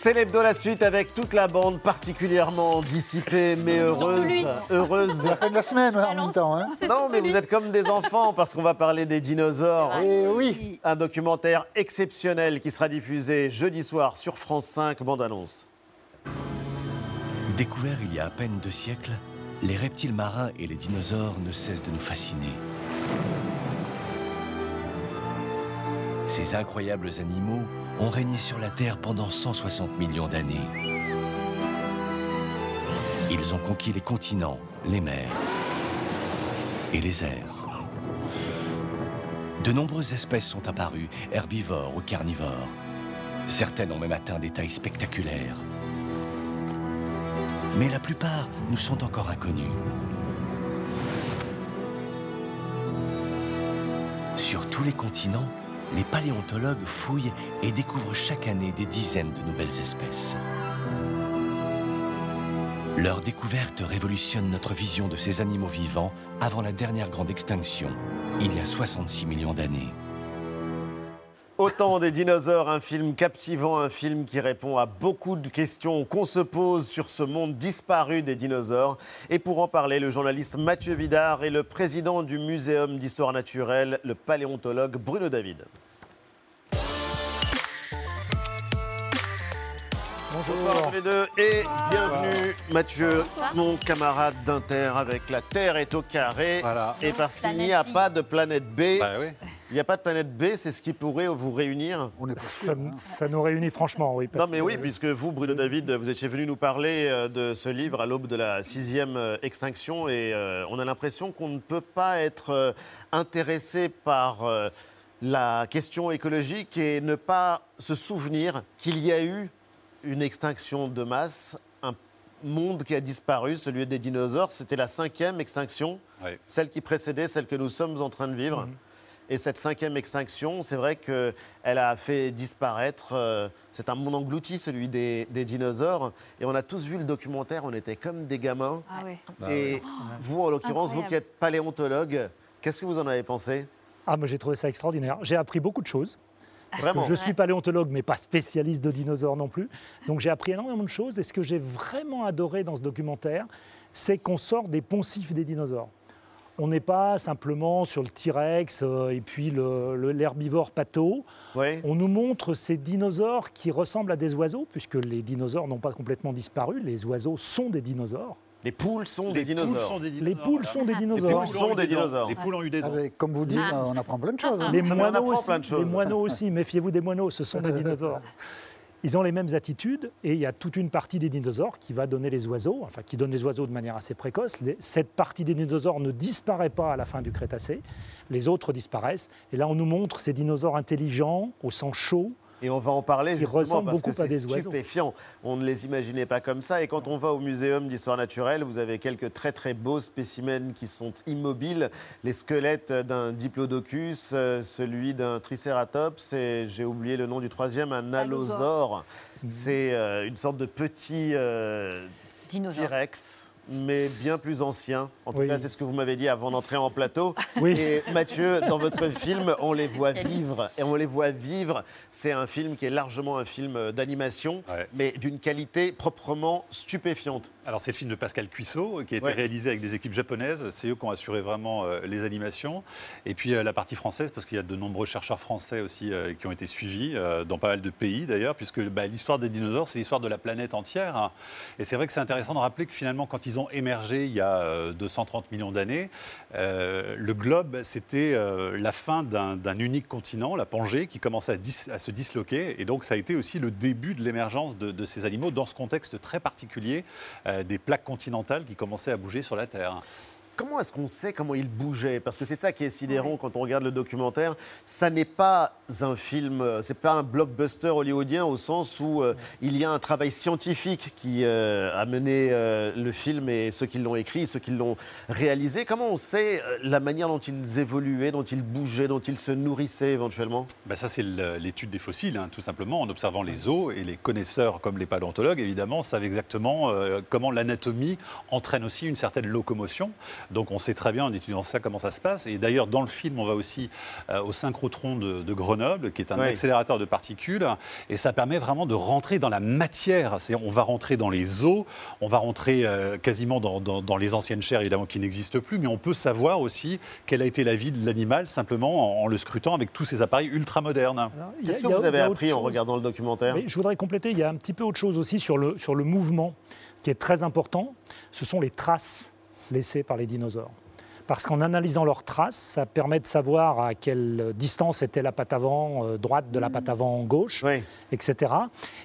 C'est l'hebdo la suite avec toute la bande particulièrement dissipée mais heureuse. Heureuse. La fin de la semaine ouais, en même temps. Hein. Non, mais vous êtes comme des enfants parce qu'on va parler des dinosaures. Et oui. Un documentaire exceptionnel qui sera diffusé jeudi soir sur France 5, bande-annonce. Découverts il y a à peine deux siècles, les reptiles marins et les dinosaures ne cessent de nous fasciner. Ces incroyables animaux ont régné sur la Terre pendant 160 millions d'années. Ils ont conquis les continents, les mers et les airs. De nombreuses espèces sont apparues, herbivores ou carnivores. Certaines ont même atteint des tailles spectaculaires. Mais la plupart nous sont encore inconnus. Sur tous les continents, les paléontologues fouillent et découvrent chaque année des dizaines de nouvelles espèces. Leur découverte révolutionne notre vision de ces animaux vivants avant la dernière grande extinction, il y a 66 millions d'années. Autant des dinosaures, un film captivant, un film qui répond à beaucoup de questions qu'on se pose sur ce monde disparu des dinosaures. Et pour en parler, le journaliste Mathieu Vidard et le président du Muséum d'histoire naturelle, le paléontologue Bruno David. Bonjour à tous les deux et bienvenue Mathieu, mon camarade d'Inter avec La Terre est au carré. Voilà. Et parce qu'il n'y a pas de planète B, Bah oui. Il n'y a pas de planète B, c'est ce qui pourrait vous réunir. On est pas Ça, sûr. hein. ça nous réunit franchement, oui. Non mais que- oui, puisque vous, Bruno David, vous étiez venu nous parler euh, de ce livre à l'aube de la sixième euh, extinction et euh, on a l'impression qu'on ne peut pas être intéressé par euh, la question écologique et ne pas se souvenir qu'il y a eu une extinction de masse, un monde qui a disparu, celui des dinosaures. C'était la cinquième extinction, celle qui précédait celle que nous sommes en train de vivre. Et cette cinquième extinction, c'est vrai qu'elle a fait disparaître. euh, c'est un monde englouti, celui des, des dinosaures. Et on a tous vu le documentaire, on était comme des gamins. Ah ouais. et vous, en l'occurrence, vous qui êtes paléontologue, qu'est-ce que vous en avez pensé? Ah, moi j'ai trouvé ça extraordinaire. J'ai appris beaucoup de choses. Vraiment Je suis paléontologue, mais pas spécialiste de dinosaures non plus. Donc j'ai appris énormément de choses. Et ce que j'ai vraiment adoré dans ce documentaire, c'est qu'on sort des poncifs des dinosaures. On n'est pas simplement sur le T-Rex euh, et puis le- le- l'herbivore pato. Oui. On nous montre ces dinosaures qui ressemblent à des oiseaux, puisque les dinosaures n'ont pas complètement disparu. Les oiseaux sont des dinosaures. Les poules sont des Les poules dinosaures. sont des Les dinosaures. poules sont des Les dinosaures. poules sont des dinosaures. Les poules ont eu des dents. Avec, comme vous dites, on apprend plein de choses. hein. Les on moineaux, apprend aussi, plein de choses. les moineaux aussi, méfiez-vous des moineaux, ce sont des dinosaures. Ils ont les mêmes attitudes et il y a toute une partie des dinosaures qui va donner les oiseaux, enfin qui donne les oiseaux de manière assez précoce. Cette partie des dinosaures ne disparaît pas à la fin du Crétacé, les autres disparaissent. Et là, on nous montre ces dinosaures intelligents, au sang chaud, Et on va en parler justement parce que c'est stupéfiant. On ne les imaginait pas comme ça. Et quand on va au Muséum d'histoire naturelle, vous avez quelques très très beaux spécimens qui sont immobiles. Les squelettes d'un diplodocus, euh, celui d'un tricératops et j'ai oublié le nom du troisième, un allosaure. C'est euh, une sorte de petit euh, Dinosaure. T-Rex. Mais bien plus ancien. En tout Oui. cas, c'est ce que vous m'avez dit avant d'entrer en plateau. Oui. Et Mathieu, dans votre film, on les voit vivre. Et on les voit vivre. C'est un film qui est largement un film d'animation, Ouais. mais d'une qualité proprement stupéfiante. Alors c'est le film de Pascal Cuissot qui a été Ouais. réalisé avec des équipes japonaises. C'est eux qui ont assuré vraiment euh, les animations. Et puis euh, la partie française, parce qu'il y a de nombreux chercheurs français aussi euh, qui ont été suivis euh, dans pas mal de pays d'ailleurs, puisque bah, l'histoire des dinosaures, c'est l'histoire de la planète entière. hein. Et c'est vrai que c'est intéressant de rappeler que finalement, quand ils ont émergé il y a euh, 230 millions d'années, euh, le globe, c'était euh, la fin d'un unique continent, la Pangée, qui commençait à, se disloquer. Et donc ça a été aussi le début de l'émergence de, ces animaux dans ce contexte très particulier euh, des plaques continentales qui commençaient à bouger sur la Terre. Comment est-ce qu'on sait comment il bougeait? Parce que c'est ça qui est sidérant quand on regarde le documentaire. Ça n'est pas un film, euh, c'est pas un blockbuster hollywoodien au sens où euh, il y a un travail scientifique qui euh, a mené euh, le film et ceux qui l'ont écrit, ceux qui l'ont réalisé. Comment on sait la manière dont ils évoluaient, dont ils bougeaient, dont ils se nourrissaient éventuellement? Ben ça, c'est l'étude des fossiles, hein, tout simplement, en observant les os. Et les connaisseurs, comme les paléontologues, évidemment, savent exactement comment l'anatomie entraîne aussi une certaine locomotion. Donc on sait très bien en étudiant ça comment ça se passe. Et d'ailleurs, dans le film, on va aussi euh, au synchrotron de, de Grenoble, qui est un Oui. accélérateur de particules. Et ça permet vraiment de rentrer dans la matière. C'est-à-dire, on va rentrer dans les os, on va rentrer euh, quasiment dans, dans- dans les anciennes chairs, évidemment, qui n'existent plus. Mais on peut savoir aussi quelle a été la vie de l'animal simplement en, en le scrutant avec tous ces appareils ultra modernes. Qu'est-ce que vous avez appris en regardant le documentaire Mais je voudrais compléter, il y a un petit peu autre chose aussi sur le, sur le mouvement qui est très important. Ce sont les traces laissées par les dinosaures. Parce qu'en analysant leurs traces, ça permet de savoir à quelle distance était la patte avant euh, droite de la patte avant gauche, Oui. etc.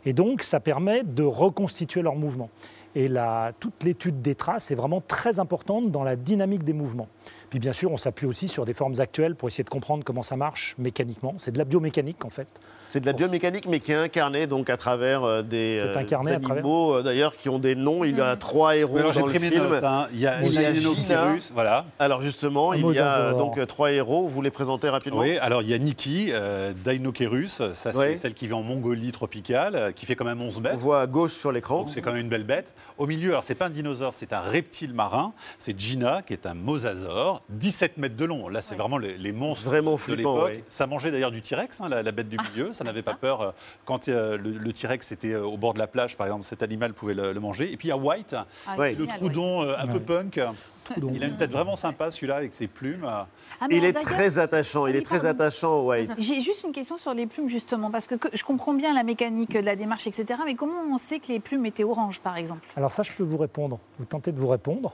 Et donc, ça permet de reconstituer leur mouvement. Et la, toute l'étude des traces est vraiment très importante dans la dynamique des mouvements. Puis bien sûr, on s'appuie aussi sur des formes actuelles pour essayer de comprendre comment ça marche mécaniquement. C'est de la biomécanique en fait. C'est de la biomécanique, mais qui est incarnée donc à travers euh, des euh, animaux, euh, d'ailleurs, qui ont des noms. Il y a trois héros dans le film. notes. hein. Il y a Il y a Elanochirus, voilà. Alors justement, Un il y a donc trois héros. Vous les présentez rapidement Oui, alors il y a Niki, euh, Dinokerus, ça c'est Oui. celle qui vit en Mongolie tropicale, qui fait quand même 11 On mètres. voit à gauche sur l'écran. Donc c'est quand même une belle bête. Au milieu, alors c'est pas un dinosaure, c'est un reptile marin. C'est Gina, qui est un mosasaure, 17 mètres de long. Là, c'est vraiment les, les monstres Vraiment de l'époque. oui. Ça mangeait d'ailleurs du T-Rex, hein, la, la bête du milieu. Ça n'avait pas peur. euh, Quand euh, le, le T-Rex était au bord de la plage, par exemple, cet animal pouvait le, le manger. Et puis il y a White, Ah, Ouais. le troudon euh, un peu punk. Il a une tête vraiment sympa, celui-là, avec ses plumes. Ah, Il est très attachant. Il Oui, est très attachant, White. J'ai juste une question sur les plumes, justement, parce que, que je comprends bien la mécanique de la démarche, etc. Mais comment on sait que les plumes étaient oranges, par exemple? Alors ça, je peux vous répondre, vous tenter de vous répondre.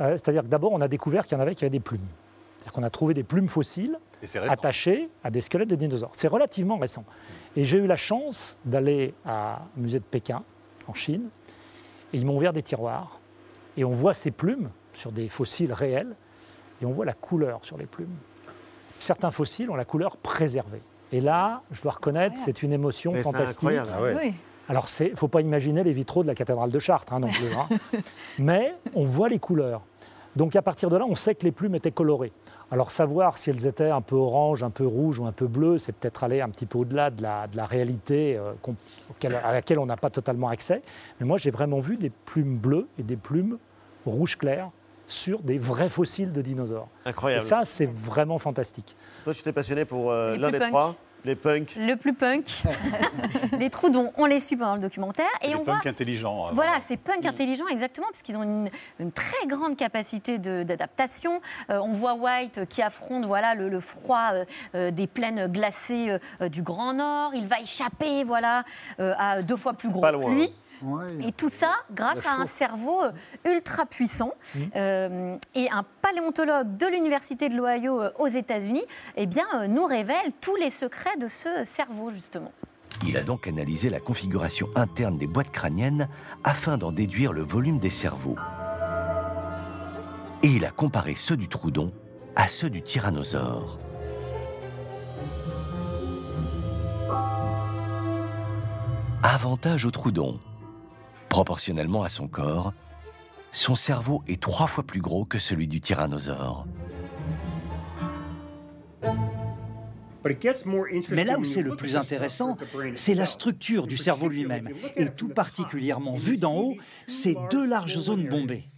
Euh, C'est-à-dire que d'abord, on a découvert qu'il y en avait qui avaient des plumes. C'est-à-dire qu'on a trouvé des plumes fossiles attachées à des squelettes de dinosaures. C'est relativement récent. Et j'ai eu la chance d'aller au musée de Pékin, en Chine, et ils m'ont ouvert des tiroirs. Et on voit ces plumes sur des fossiles réels, et on voit la couleur sur les plumes. Certains fossiles ont la couleur préservée. Et là, je dois reconnaître, c'est une émotion Mais c'est fantastique. incroyable. Ah ouais. Oui. Alors, il ne faut pas imaginer les vitraux de la cathédrale de Chartres hein, non plus. hein. Mais on voit les couleurs. Donc, à partir de là, on sait que les plumes étaient colorées. Alors, savoir si elles étaient un peu orange, un peu rouge ou un peu bleu, c'est peut-être aller un petit peu au-delà de la, de la réalité euh, à laquelle on n'a pas totalement accès. Mais moi, j'ai vraiment vu des plumes bleues et des plumes rouge clair sur des vrais fossiles de dinosaures. Et Incroyable. ça, c'est vraiment fantastique. Toi, tu t'es passionné pour euh, l'un des punk. trois, les punks. Le plus punk. les troudons, on les suit pendant le documentaire. C'est Et on voit intelligents. euh, Voilà, c'est punk intelligent, exactement, parce qu'ils ont une, une très grande capacité d'adaptation. Euh, on voit White qui affronte voilà, le, le froid euh, euh, des plaines glacées euh, du Grand Nord. Il va échapper voilà, à deux fois plus gros Pas loin, hein. Ouais. Et tout ça grâce à un cerveau euh, ultra puissant. Euh, et un paléontologue de l'Université de l'Ohio euh, aux États-Unis eh bien, nous révèle tous les secrets de ce cerveau, justement. Il a donc analysé la configuration interne des boîtes crâniennes afin d'en déduire le volume des cerveaux. Et il a comparé ceux du troudon à ceux du tyrannosaure. Avantage au troudon. Proportionnellement à son corps, son cerveau est trois fois plus gros que celui du tyrannosaure. Mais là où c'est le plus intéressant, c'est la structure du cerveau lui-même. Et tout particulièrement vu d'en haut, ces deux larges zones bombées.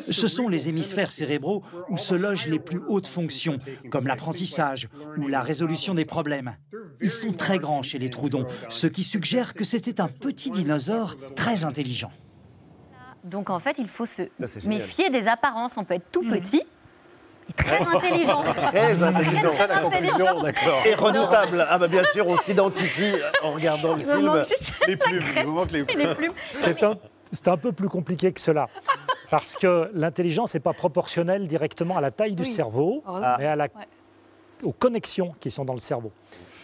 Ce sont les hémisphères cérébraux où se logent les plus hautes fonctions, comme l'apprentissage ou la résolution des problèmes. Ils sont très grands chez les troudons, ce qui suggère que c'était un petit dinosaure très intelligent. Donc en fait, il faut se c'est méfier des apparences. On peut être tout petit et très intelligent. Très intelligent. Très, très intelligent. D'accord. Et redoutable. Ah bah bien sûr, on s'identifie en regardant le film. Les la plumes, il manque les plumes. les plumes. C'est un, c'est un peu plus compliqué que cela. Parce que l'intelligence n'est pas proportionnelle directement à la taille du Oui. cerveau, Heureusement. mais à la- Ouais. Aux connexions qui sont dans le cerveau.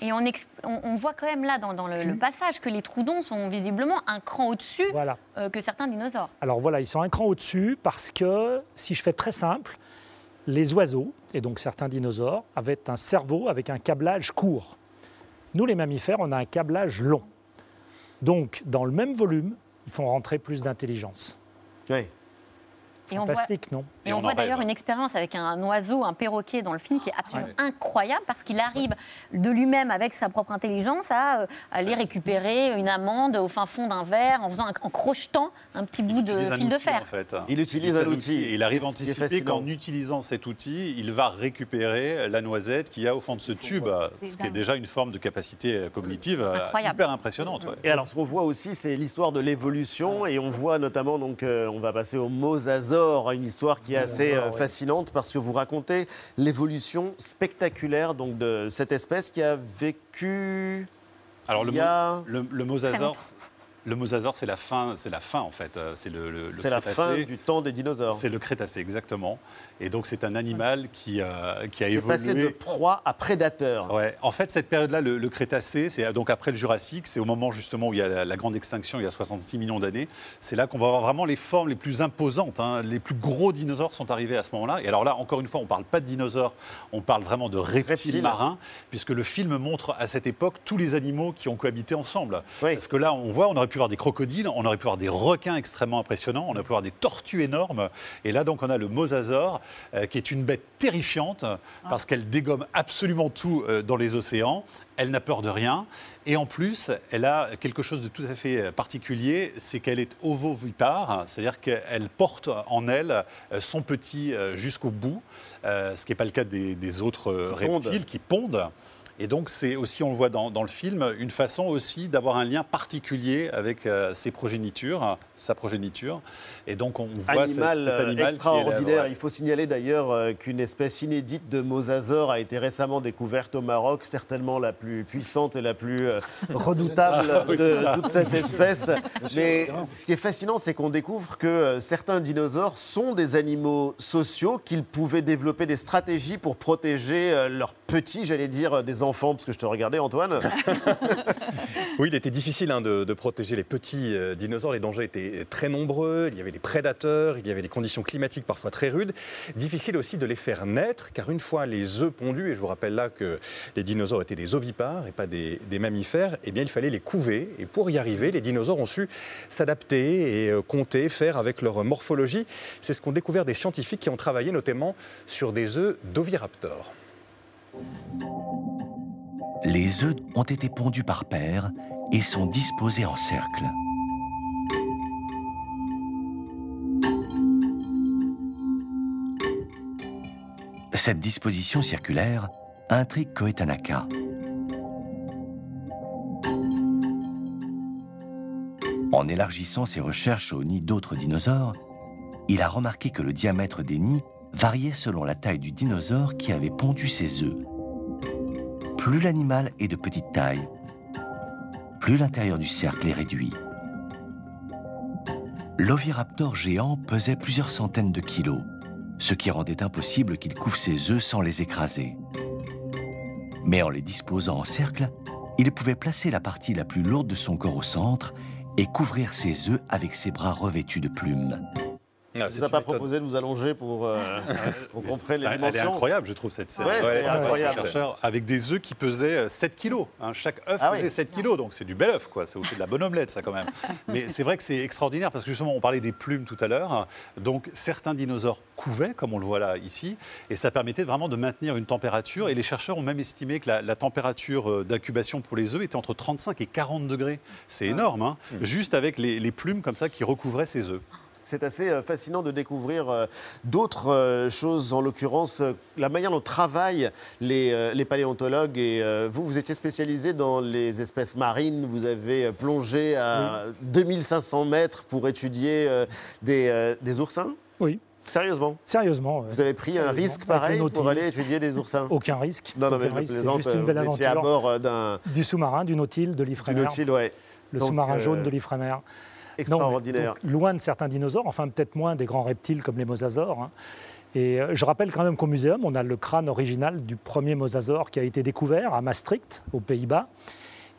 Et on, ex- on- on voit quand même là dans, dans le, le passage que les troudons sont visiblement un cran au-dessus Voilà. euh, que certains dinosaures. Alors voilà, ils sont un cran au-dessus parce que, si je fais très simple, les oiseaux, et donc certains dinosaures, avaient un cerveau avec un câblage court. Nous, les mammifères, on a un câblage long. Donc, dans le même volume, ils font rentrer plus d'intelligence. Oui. Et on voit- Fantastique, non Et, Et on, voit d'ailleurs une expérience avec un oiseau, un perroquet dans le film qui est absolument Ouais. incroyable parce qu'il arrive de lui-même avec sa propre intelligence à euh, aller récupérer une amande au fin fond d'un verre en, faisant un- en crochetant un petit bout de fil de fer. en fait. Il utilise un outil. Et il arrive fascinant. qu'en utilisant cet outil, il va récupérer la noisette qu'il y a au fond de ce tube, ce qui est déjà une forme de capacité euh, cognitive euh, Incroyable. hyper impressionnante. ouais. Et alors, ce qu'on voit aussi, c'est l'histoire de l'évolution. Et on voit notamment, donc, euh, on va passer au mosasaure, une histoire qui est assez euh, fascinante parce que vous racontez l'évolution spectaculaire donc, de cette espèce qui a vécu. Alors le, Il y a- le, le mosasaure, le mosasaure, c'est la fin, c'est la fin en fait. C'est le, le- le C'est la fin du temps des dinosaures. C'est le Crétacé exactement. Et donc c'est un animal qui, euh, qui a évolué. passé de proie à prédateur. Ouais. En fait, cette période-là, le, le Crétacé, c'est donc après le Jurassique, c'est au moment justement où il y a la, la grande extinction, il y a 66 millions d'années. C'est là qu'on va avoir vraiment les formes les plus imposantes. hein. Les plus gros dinosaures sont arrivés à ce moment-là. Et alors là, encore une fois, on ne parle pas de dinosaures, on parle vraiment de reptiles, Reptiles. marins, puisque le film montre à cette époque tous les animaux qui ont cohabité ensemble. Oui. Parce que là, on voit, on aurait pu voir des crocodiles, on aurait pu voir des requins extrêmement impressionnants, on aurait pu voir des tortues énormes. Et là, donc, on a le mosasaure, euh, qui est une bête terrifiante, parce qu'elle dégomme absolument tout euh, dans les océans. Elle n'a peur de rien. Et en plus, elle a quelque chose de tout à fait euh, particulier, c'est qu'elle est ovovipare, c'est-à-dire qu'elle porte en elle son petit jusqu'au bout, ce qui n'est pas le cas des, des autres reptiles qui pondent. Et donc, c'est aussi, on le voit dans, dans le film, une façon aussi d'avoir un lien particulier avec euh, ses progénitures, sa progéniture. Et donc, on voit cet- Animal, cet, euh, animal là, extraordinaire. ouais. Il faut signaler d'ailleurs euh, qu'une espèce inédite de mosasaure a été récemment découverte au Maroc, certainement la plus puissante et la plus euh, redoutable Ah, oui, de toute cette espèce. Mais ce qui est fascinant, c'est qu'on découvre que certains dinosaures sont des animaux sociaux, qu'ils pouvaient développer des stratégies pour protéger leurs petits, j'allais dire, euh, des parce que je te regardais, Antoine. Oui, il était difficile hein, de, protéger les petits euh, dinosaures. Les dangers étaient très nombreux. Il y avait les prédateurs, il y avait des conditions climatiques parfois très rudes. Difficile aussi de les faire naître, car une fois les œufs pondus, et je vous rappelle là que les dinosaures étaient des ovipares et pas des, des mammifères, eh bien il fallait les couver. Et pour y arriver, les dinosaures ont su s'adapter et euh, compter, faire avec leur morphologie. C'est ce qu'ont découvert des scientifiques qui ont travaillé notamment sur des œufs d'oviraptors. Les œufs ont été pondus par paires et sont disposés en cercle. Cette disposition circulaire intrigue Koetanaka. En élargissant ses recherches au nid d'autres dinosaures, il a remarqué que le diamètre des nids variait selon la taille du dinosaure qui avait pondu ses œufs. Plus l'animal est de petite taille, plus l'intérieur du cercle est réduit. L'oviraptor géant pesait plusieurs centaines de kilos, ce qui rendait impossible qu'il couvre ses œufs sans les écraser. Mais en les disposant en cercle, il pouvait placer la partie la plus lourde de son corps au centre et couvrir ses œufs avec ses bras revêtus de plumes. Ah, c'est vous a pas méthode. proposé de vous allonger pour euh, Ça, les Elle est dimensions incroyable, je trouve, cette scène. Ouais, voit incroyable. chercheur avec des œufs qui pesaient euh, 7 kilos. hein. Chaque œuf Ah pesait oui. 7 kilos, donc c'est du bel œuf, quoi. C'est aussi de la bonne omelette, ça, quand même. Mais c'est vrai que c'est extraordinaire, parce que justement, on parlait des plumes tout à l'heure. Donc, certains dinosaures couvaient, comme on le voit là, ici, et ça permettait vraiment de maintenir une température. Et les chercheurs ont même estimé que la, la température euh, d'incubation pour les œufs était entre 35 et 40 degrés. C'est énorme, hein. juste avec les, les plumes comme ça qui recouvraient ces œufs. C'est assez euh, fascinant de découvrir euh, d'autres euh, choses, en l'occurrence la manière dont travaillent les, les paléontologues. Et vous, vous étiez spécialisé dans les espèces marines. Vous avez plongé à 2500 mètres pour étudier des, des oursins? Oui, Sérieusement? Sérieusement. Vous avez pris un risque pareil pour aller étudier des oursins? Aucun risque. Non, non, mais je plaisante. juste une belle étiez à aventure. bord d'un Du sous-marin, du Nautil, de du l'Ifremer. Nautil, ouais. Le sous-marin euh, jaune de l'Ifremer. Non, Extraordinaire. donc, loin de certains dinosaures, enfin peut-être moins des grands reptiles comme les mosasaures. hein. Et euh, je rappelle quand même qu'au muséum, on a le crâne original du premier mosasaure qui a été découvert à Maastricht, aux Pays-Bas,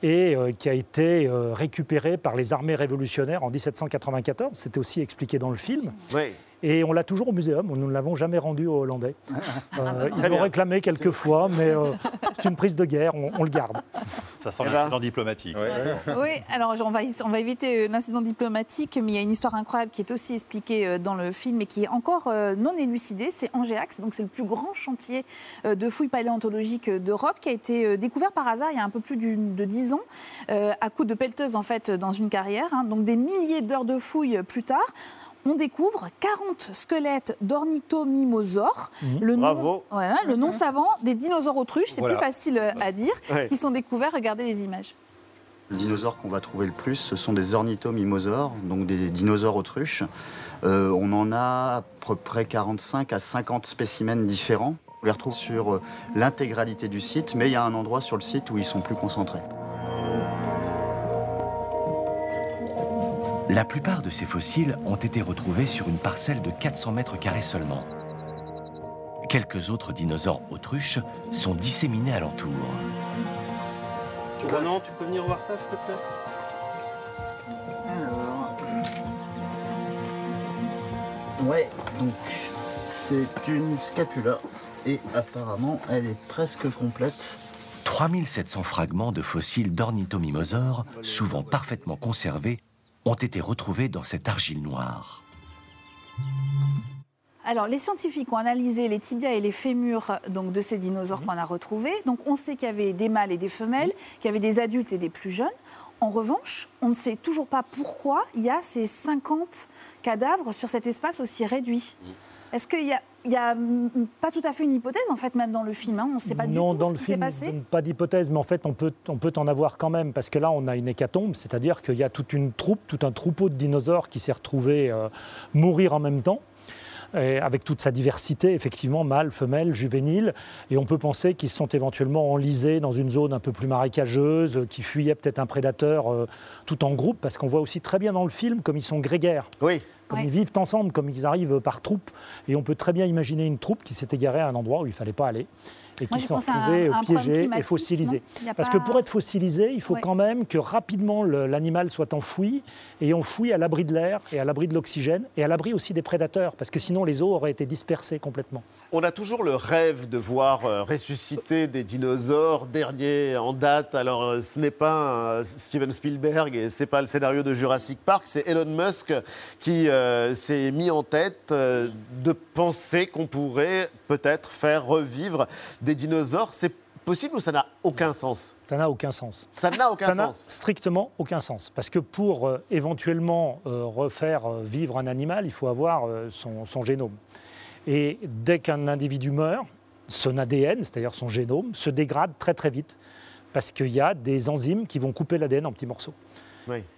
et euh, qui a été euh, récupéré par les armées révolutionnaires en 1794. C'était aussi expliqué dans le film. Ouais. Et on l'a toujours au muséum, nous ne l'avons jamais rendu aux Hollandais. Euh, ils Très l'ont bien. réclamé quelques fois, mais euh, c'est une prise de guerre, on, on le garde. Ça sent Eh ben. l'incident diplomatique. Oui, alors on va, on va éviter euh, l'incident diplomatique, mais il y a une histoire incroyable qui est aussi expliquée dans le film et qui est encore non élucidée. C'est Angéax, donc c'est le plus grand chantier de fouilles paléontologiques d'Europe qui a été découvert par hasard il y a un peu plus de 10 ans, à coup de pelleteuse en fait dans une carrière. hein. Donc des milliers d'heures de fouilles plus tard. On découvre 40 squelettes d'ornithomimosaures, le, nom, Bravo. voilà, le nom savant des dinosaures autruches, c'est Voilà. plus facile euh, à dire, Ouais. qui sont découverts. Regardez les images. Le dinosaure qu'on va trouver le plus, ce sont des ornithomimosaures, donc des dinosaures autruches. Euh, on en a à peu près 45 à 50 spécimens différents. On les retrouve sur euh, l'intégralité du site, mais il y a un endroit sur le site où ils sont plus concentrés. La plupart de ces fossiles ont été retrouvés sur une parcelle de 400 mètres carrés seulement. Quelques autres dinosaures autruches sont disséminés alentour. Ronan, tu peux venir voir ça, s'il te plaît? Alors. Ouais, donc c'est une scapula et apparemment elle est presque complète. 3700 fragments de fossiles d'ornithomimosaures, souvent parfaitement conservés, ont été retrouvés dans cette argile noire. Alors, les scientifiques ont analysé les tibias et les fémurs donc, de ces dinosaures Mhm. qu'on a retrouvés. Donc, on sait qu'il y avait des mâles et des femelles, qu'il y avait des adultes et des plus jeunes. En revanche, on ne sait toujours pas pourquoi il y a ces 50 cadavres sur cet espace aussi réduit. Mhm. Est-ce qu'il y a, il y a pas tout à fait une hypothèse, en fait, même dans le film hein? On ne sait pas du non, tout dans ce le qui s'est film, passé. pas d'hypothèse, mais en fait, on peut, on peut en avoir quand même, parce que là, on a une hécatombe, c'est-à-dire qu'il y a toute une troupe, tout un troupeau de dinosaures qui s'est retrouvé euh, mourir en même temps. et avec toute sa diversité, effectivement, mâles, femelles, juvéniles, et on peut penser qu'ils se sont éventuellement enlisés dans une zone un peu plus marécageuse, euh, qui fuyaient peut-être un prédateur euh, tout en groupe, parce qu'on voit aussi très bien dans le film comme ils sont grégaires. Oui. Comme Ouais. ils vivent ensemble, comme ils arrivent par troupes. Et on peut très bien imaginer une troupe qui s'est égarée à un endroit où il ne fallait pas aller et qui retrouvée un problème piégée et fossilisée. non Parce pas- que pour être fossilisé, il faut Ouais. quand même que rapidement l'animal soit enfoui et enfoui à l'abri de l'air et à l'abri de l'oxygène et à l'abri aussi des prédateurs, parce que sinon les os auraient été dispersés complètement. On a toujours le rêve de voir euh, ressusciter des dinosaures. Dernier en date, alors euh, ce n'est pas euh, Steven Spielberg et c'est pas le scénario de Jurassic Park, c'est Elon Musk qui euh, s'est mis en tête euh, de penser qu'on pourrait peut-être faire revivre des dinosaures. C'est possible ou ça n'a aucun sens? Ça n'a aucun sens. Ça n'a aucun Ça sens. strictement aucun sens. Parce que pour euh, éventuellement euh, refaire vivre un animal, il faut avoir son, son génome. Et dès qu'un individu meurt, son ADN, c'est-à-dire son génome, se dégrade très très vite. Parce qu'il y a des enzymes qui vont couper l'ADN en petits morceaux.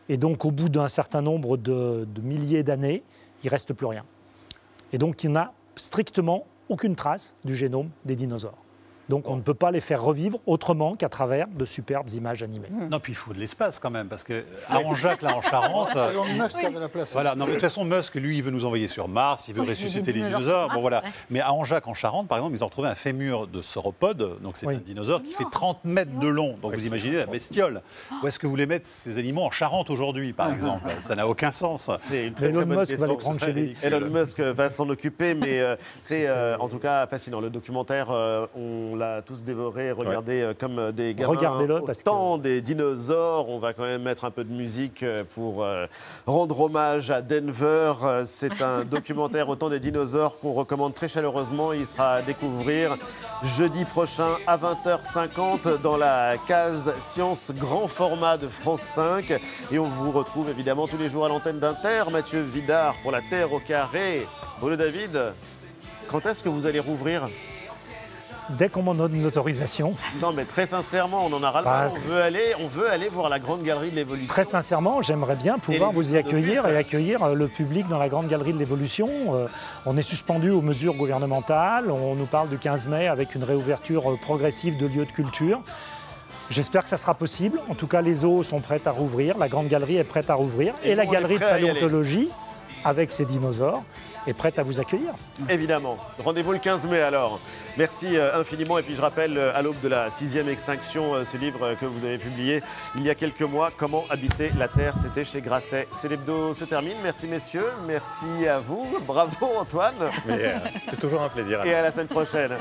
Et donc, au bout d'un certain nombre de, de milliers d'années, il ne reste plus rien. Et donc, il n'y a strictement aucune trace du génome des dinosaures. Donc, on ne peut pas les faire revivre autrement qu'à travers de superbes images animées. Non, puis il faut de l'espace quand même, parce que à Anjac, là, en Charente. Elon Musk a de la place. Voilà, non, mais de toute façon, Musk, lui, il veut nous envoyer sur Mars, il veut Oui, ressusciter les dinosaures Bon, voilà. ouais. Mais à Anjac, en Charente, par exemple, ils ont retrouvé un fémur de sauropode, donc c'est Oui. un dinosaure qui fait Énorme. 30 mètres de long. Donc vous imaginez la bestiole. Où est-ce que vous voulez mettre ces animaux en Charente aujourd'hui, par exemple? Ça n'a aucun sens. C'est une très, Elon très bonne Musk va question. les lui. ridicule. Elon Musk va s'en occuper, mais euh, c'est euh, en tout cas fascinant. Le documentaire, euh, on l'a tous dévoré, regardé euh, comme euh, des gamins. Regardez-le, au parce que- temps des dinosaures. On va quand même mettre un peu de musique euh, pour euh, rendre hommage à Denver. C'est un documentaire au temps des dinosaures qu'on recommande très chaleureusement. Il sera à découvrir jeudi prochain à 20h50 dans la case Science grand format de France 5. Et on vous retrouve évidemment tous les jours à l'antenne d'Inter. Mathieu Vidard pour la Terre au carré. Bruno David, quand est-ce que vous allez rouvrir? Dès qu'on m'en donne l'autorisation, Non, mais très sincèrement, on en a ras le Bah. On veut aller, on veut aller voir la grande galerie de l'évolution. très sincèrement, j'aimerais bien pouvoir vous y accueillir plus, et accueillir euh, le public dans la Grande Galerie de l'Évolution. Euh, On est suspendu aux mesures gouvernementales. On nous parle du 15 mai avec une réouverture euh, progressive de lieux de culture. J'espère que ça sera possible. En tout cas, les eaux sont prêtes à rouvrir, la Grande Galerie est prête à rouvrir Et et, la Galerie de. Paléontologie, avec ses dinosaures, est prête à vous accueillir. Évidemment. Rendez-vous le 15 mai alors. Merci euh, infiniment. Et puis je rappelle, euh, à l'aube de la sixième extinction, euh, ce livre que vous avez publié il y a quelques mois, Comment habiter la Terre, c'était chez Grasset. C'est l'hebdo se termine. Merci messieurs. Merci à vous. Bravo Antoine. Euh, c'est toujours un plaisir. Et à la semaine prochaine.